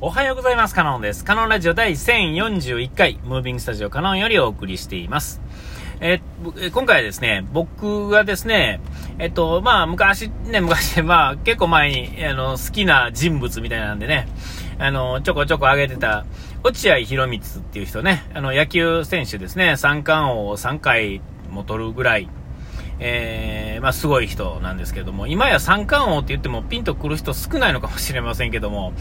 おはようございます。カノンです。カノンラジオ第1041回、ムービングスタジオカノンよりお送りしています。え、今回はですね、僕がですね、えっと、まあ、昔、ね、昔、まあ、結構前に、あの、好きな人物みたいなんでね、あの、ちょこちょこ上げてた、落合博満っていう人ね、あの、野球選手ですね、三冠王を3回も取るぐらい、えー、まあ、すごい人なんですけども、今や三冠王って言ってもピンとくる人少ないのかもしれませんけども、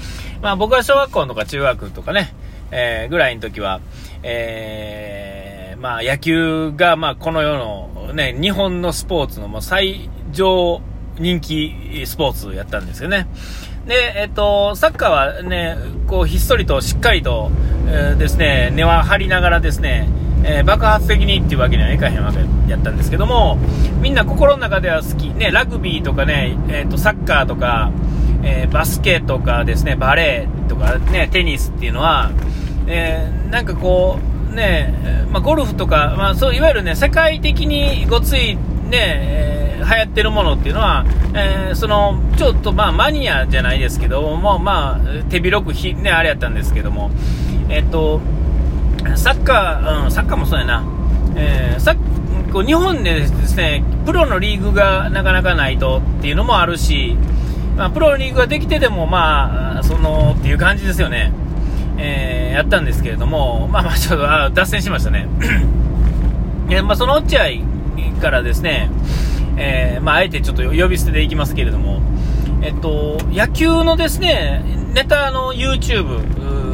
まあ、僕は小学校とか中学とかね、えー、ぐらいの時は、えー、まあ、野球が、まあ、この世のね、日本のスポーツのもう最上人気スポーツやったんですよね。で、えっと、サッカーはね、こう、ひっそりとしっかりと、えー、ですね、根は張りながらですね、えー、爆発的にっていうわけにはいかへんわけやったんですけども、みんな心の中では好き。ね、ラグビーとかね、え、ー、と、サッカーとか、えー、バスケとかですね、バレーとかね、テニスっていうのは、えー、なんかこう、ね、まあ、ゴルフとか、まあ、そう、いわゆるね、世界的にごつい、ね、えー、流行ってるものっていうのは、えー、その、ちょっとまあ、マニアじゃないですけども、まあ、手広くひ、ね、あれやったんですけども、えっ、と、サッカー、うん、サッカーもそうやな、えー、さこう日本でですね、プロのリーグがなかなかないとっていうのもあるし、まあ、プロのリーグができてでも、まあ、その、っていう感じですよね。えー、やったんですけれども、まあまあ、ちょっと、あ脱線しましたね。えまあ、その落合からですね、えー、まあ、あえてちょっと呼び捨てでいきますけれども、えっと、野球のですね、ネタの YouTube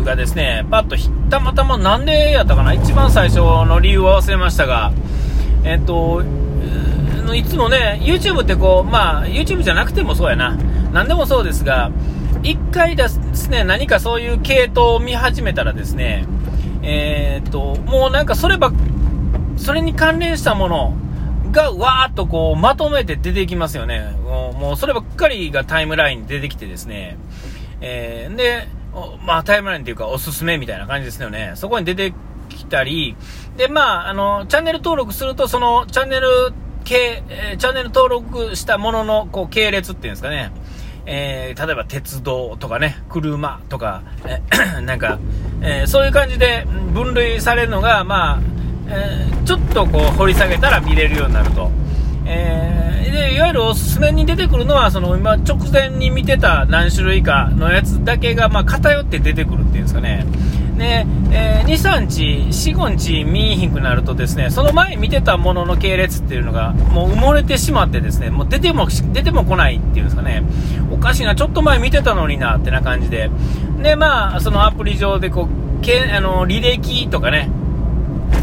がですね、パッとたまたまなんでやったかな一番最初の理由は忘れましたが、えっと、いつもね、YouTube ってこう、まあ、YouTube じゃなくてもそうやな。何でもそうですが、一回ですね、何かそういう系統を見始めたらですね、えー、っと、もうなんかそれば、それに関連したものがわーっとこうまとめて出てきますよね。もうそればっかりがタイムラインに出てきてですね、えー、で、まあタイムラインっていうかおすすめみたいな感じですよね。そこに出てきたり、で、まあ、あの、チャンネル登録すると、そのチャンネル系、え、チャンネル登録したものの、こう、系列っていうんですかね。えー、例えば鉄道とかね、車とか、え なんか、えー、そういう感じで分類されるのが、まあ、えー、ちょっとこう掘り下げたら見れるようになると。えー、でいわゆるおすすめに出てくるのはその今直前に見てた何種類かのやつだけがまあ偏って出てくるっていうんですかねで、えー、2、3日、4、5日見えひんくなるとですね、その前見てたものの系列っていうのがもう埋もれてしまってですね、もう出ても、出ても来ないっていうんですかね、おかしいな、ちょっと前見てたのにな、ってな感じで。で、まあ、そのアプリ上でこう、けあの履歴とかね、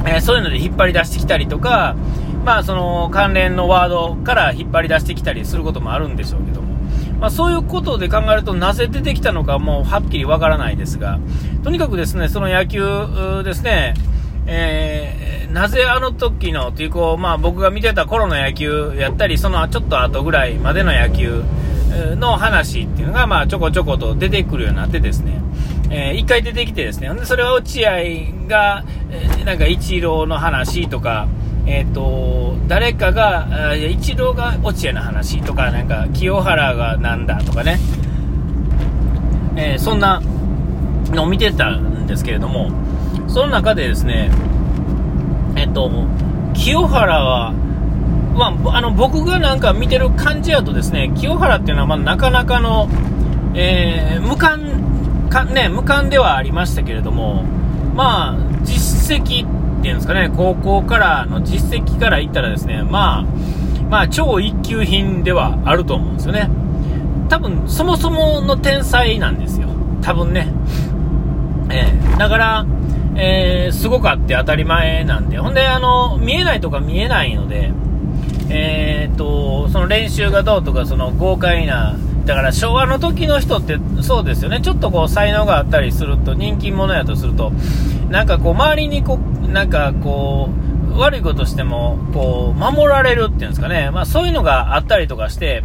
えー、そういうので引っ張り出してきたりとか、まあ、その関連のワードから引っ張り出してきたりすることもあるんでしょうけども、まあ、そういうことで考えるとなぜ出てきたのかもうはっきりわからないですが、とにかくですね、その野球ですね、えー、なぜあの時のというこう、まあ、僕が見てた頃の野球やったり、そのちょっと後ぐらいまでの野球の話っていうのが、まあ、ちょこちょこと出てくるようになってですね、えー、一回出てきてですね、それは落合が、えー、なんかイチローの話とか、えっ、ー、と、誰かが、イチローが落合の話とか、なんか、清原がなんだとかね、えー、そんなのを見てたんですけれども、その中でですね、えっ、ー、と、清原は、まあ、あの、僕がなんか見てる感じやとですね、清原っていうのは、まあ、なかなかの、えー、無冠、か、ね、無冠ではありましたけれども、まあ、実績っていうんですかね、高校からの実績から言ったらですね、まあ、まあ、超一級品ではあると思うんですよね。多分、そもそもの天才なんですよ。多分ね。えー、だから、えー、すごかって当たり前なんで、ほんで、あの、見えないとか見えないので、えー、っと、その練習がどうとか、その豪快な、だから昭和の時の人ってそうですよね、ちょっとこう才能があったりすると、人気者やとすると、なんかこう周りにこうなんかこう、悪いことしても、こう、守られるっていうんですかね。まあそういうのがあったりとかして、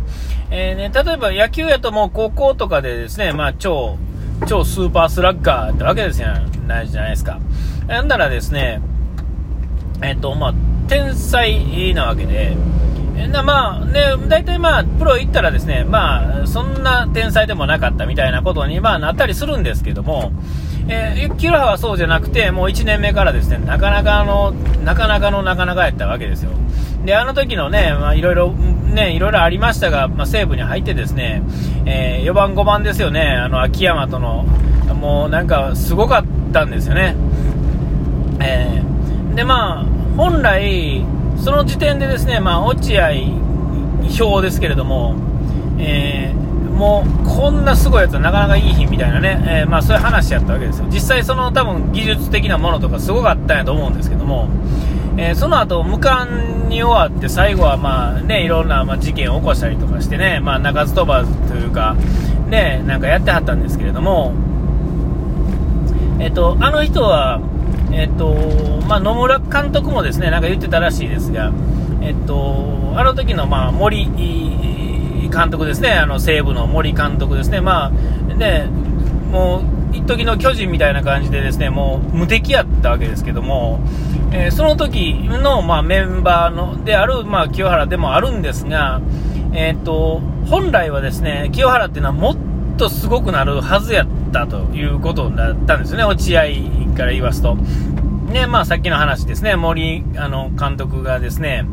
えー、ね、例えば野球やともう高校とかでですね、まあ超、超スーパースラッガーってわけですよ、ないじゃないですか。なんならですね、えっ、ー、と、まあ、天才なわけで、なまあね、大体まあ、プロ行ったらですね、まあ、そんな天才でもなかったみたいなことに、まあ、なったりするんですけども、えー、キュラはそうじゃなくて、もう1年目からですね、なかなかの、なかなかのなかなかやったわけですよ。で、あの時のね、まあ、いろいろ、ね、いろいろありましたが、まあ、西武に入ってですね、えー、4番、5番ですよね、あの、秋山との、もうなんか、すごかったんですよね。えー、で、まあ、本来、その時点でですね、まあ、落合表ですけれども、えー、もうこんなすごいやつはなかなかいい日みたいなね、えー、まあ、そういう話やったわけですよ、実際、その多分技術的なものとかすごかったんやと思うんですけども、えー、その後無冠に終わって、最後はまあ、ね、いろんなま事件を起こしたりとかしてね、まあ、鳴かず飛ばずというか、ね、なんかやってはったんですけれども、えっ、と、あの人は、えっ、とまあ、野村監督もですねなんか言ってたらしいですが、えっ、と、あの時のまあ森監督ですね、あの西武の森監督ですね、まあね、もう一時の巨人みたいな感じでですねもう無敵やったわけですけども、えー、その時のまあメンバーのであるまあ清原でもあるんですが、えーと、本来はですね清原っていうのはもっとすごくなるはずやったということだったんですね、落合から言いますと。ねまあ、さっきの話ですね、森あの監督がですね、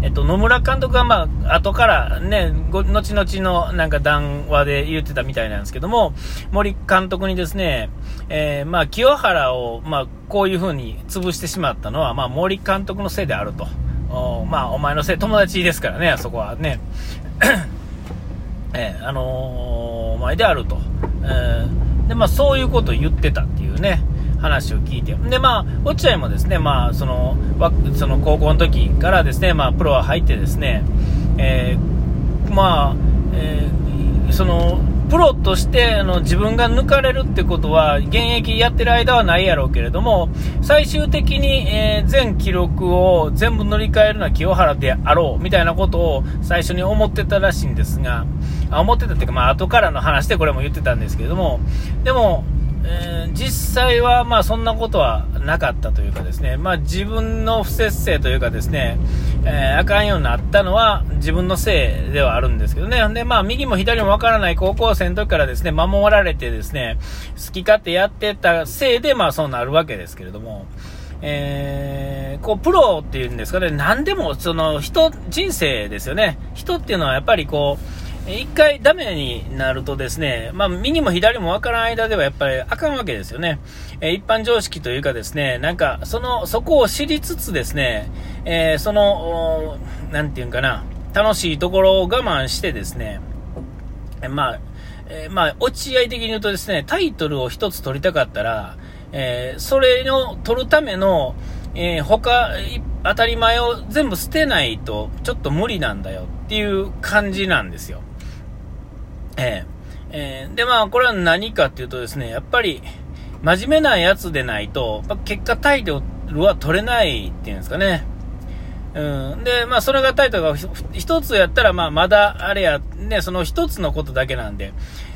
えっと、野村監督は、まあ、後からね、後々のなんか談話で言ってたみたいなんですけども、森監督にですね、えー、まあ、清原を、まあ、こういう風に潰してしまったのは、まあ、森監督のせいであると。おまあ、お前のせい、友達ですからね、あそこはね。えー、あのー、お前であると。えー、で、まあ、そういうことを言ってたっていうね。話を聞いて、で、まあ、落合もですね、まあ、その、その高校の時からですね、まあ、プロは入ってですね、えー、まあ、えー、その、プロとしてあの自分が抜かれるってことは現役やってる間はないやろうけれども最終的に、えー、全記録を全部乗り換えるのは清原であろうみたいなことを最初に思ってたらしいんですがあ思ってたっていうか、まあ後からの話でこれも言ってたんですけれどもでもえ、実際はまあそんなことはなかったというかですね、まあ、自分の不節制というかですね、えー、あかんようになったのは自分のせいではあるんですけどね。で、まあ、右も左もわからない高校生の時からですね、守られてですね、好き勝手やってたせいで、まあ、そうなるわけですけれども、えー、こう、プロっていうんですかね、何でも、その、人、人生ですよね。人っていうのはやっぱりこう、一回ダメになるとですね、まあ、右も左もわからん間ではやっぱりあかんわけですよね。え、一般常識というかですね、なんか、その、そこを知りつつですね、えー、その、なんていうんかな、楽しいところを我慢してですね、えまあ、えー、まあ、落合的に言うとですね、タイトルを一つ取りたかったら、えー、それを取るための、えー、他、当たり前を全部捨てないとちょっと無理なんだよっていう感じなんですよ。えー、えー、で、まあ、これは何かっていうとですね、やっぱり、真面目なやつでないと、結果タイトルは取れないっていうんですかね。うん。で、まあ、それがタイトルが一つやったら、まあ、まだ、あれや、ね、その一つのことだけなんで、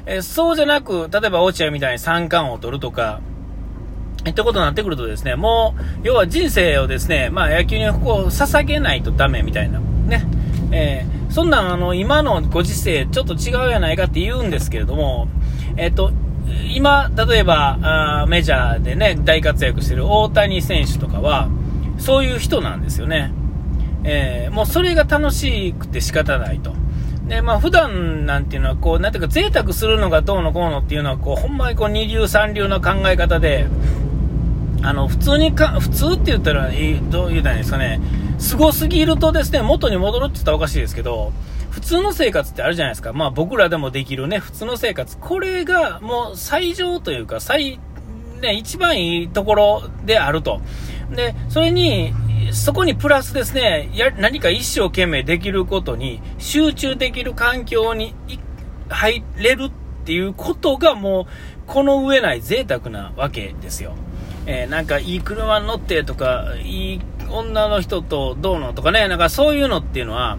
えー、そうじゃなく、例えば落合みたいに三冠を取るとか、ってことになってくるとですね、もう、要は人生をですね、まあ、野球にこう、捧げないとダメみたいな、ね。えーそんなんあの、今のご時世、ちょっと違うやないかって言うんですけれども、えっと、今、例えば、あメジャーでね、大活躍してる大谷選手とかは、そういう人なんですよね。えー、もうそれが楽しくて仕方ないと。で、まあ普段なんていうのは、こう、なんていうか贅沢するのがどうのこうのっていうのは、こう、ほんまにこう二流三流の考え方で、あの、普通にか、普通って言ったら、どう言うたらいいんですかね、すごすぎるとですね、元に戻るって言ったらおかしいですけど、普通の生活ってあるじゃないですか。まあ僕らでもできるね、普通の生活。これがもう最上というか、最、ね、一番いいところであると。で、それに、そこにプラスですね、や、何か一生懸命できることに、集中できる環境に入れるっていうことがもう、この上ない贅沢なわけですよ。えー、なんかいい車に乗ってとか、いい女の人とどうのとかね、なんかそういうのっていうのは、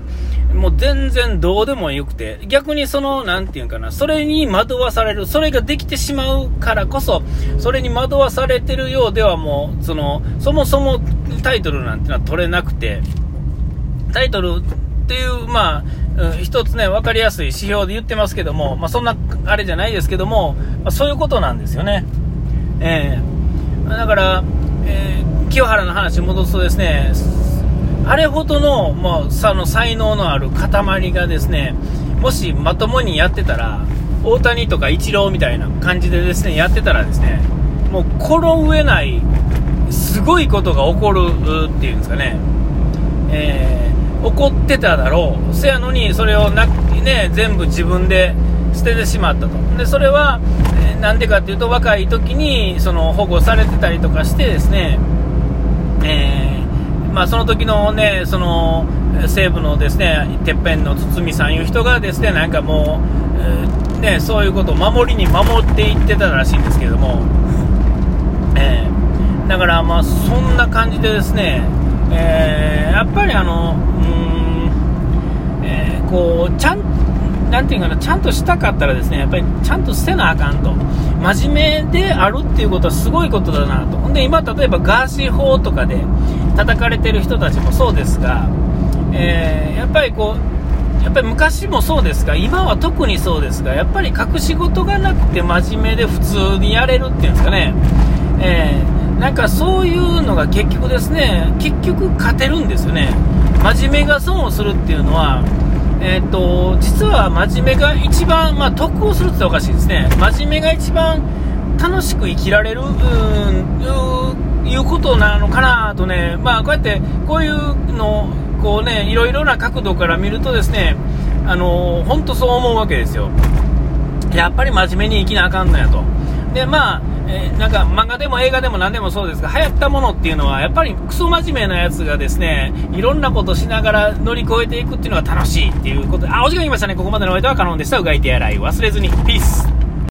もう全然どうでもよくて、逆にその、なんていうかな、それに惑わされる、それができてしまうからこそ、それに惑わされてるようではもう、その、そもそもタイトルなんてのは取れなくて、タイトルっていう、まあ、一つね、分かりやすい指標で言ってますけども、まあ、そんな、あれじゃないですけども、まあ、そういうことなんですよね。えー、だから、えー、清原の話戻すとですね、あれほどの、もう、その才能のある塊がですね、もしまともにやってたら、大谷とかイチローみたいな感じでですね、やってたらですね、もう、この上ない、すごいことが起こるっていうんですかね、えー、怒ってただろう、せやのにそれをな、ね、全部自分で捨ててしまったと、でそれはなんでかっていうと、若い時にその保護されてたりとかしてですね、えー、まあ、その時のね、その西部のですね、てっぺんの堤さんいう人がですね、なんかもう、えー、ね、そういうことを守りに守っていってたらしいんですけれども、えー、だからまあ、そんな感じでですね、えー、やっぱりあの、うん、えー、こう、ちゃん、なんていうかな、ちゃんとしたかったらですね、やっぱりちゃんと捨てなあかんと。真面目であるっていうことはすごいことだなと。んで、今、例えばガーシー法とかで叩かれてる人たちもそうですが、えー、やっぱりこう、やっぱり昔もそうですが、今は特にそうですが、やっぱり隠し事がなくて真面目で普通にやれるっていうんですかね、えーなんかそういうのが結局ですね、結局勝てるんですよね。真面目が損をするっていうのは、えー、と、実は真面目が一番、まあ、得をするっておかしいですね。真面目が一番楽しく生きられる、うん、いうことなのかなとね、まあ、こうやって、こういうのこうね、いろいろな角度から見るとですね、あの本当そう思うわけですよ。やっぱり真面目に生きなあかんのやと。で、まあ、えー、なんか漫画でも映画でも何でもそうですが、流行ったものっていうのは、やっぱりクソ真面目なやつがですね、いろんなことしながら乗り越えていくっていうのが楽しいっていうことで、あ、お時間きましたね。ここまでのお相手はカノンでした。うがい手洗い忘れずに。ピース。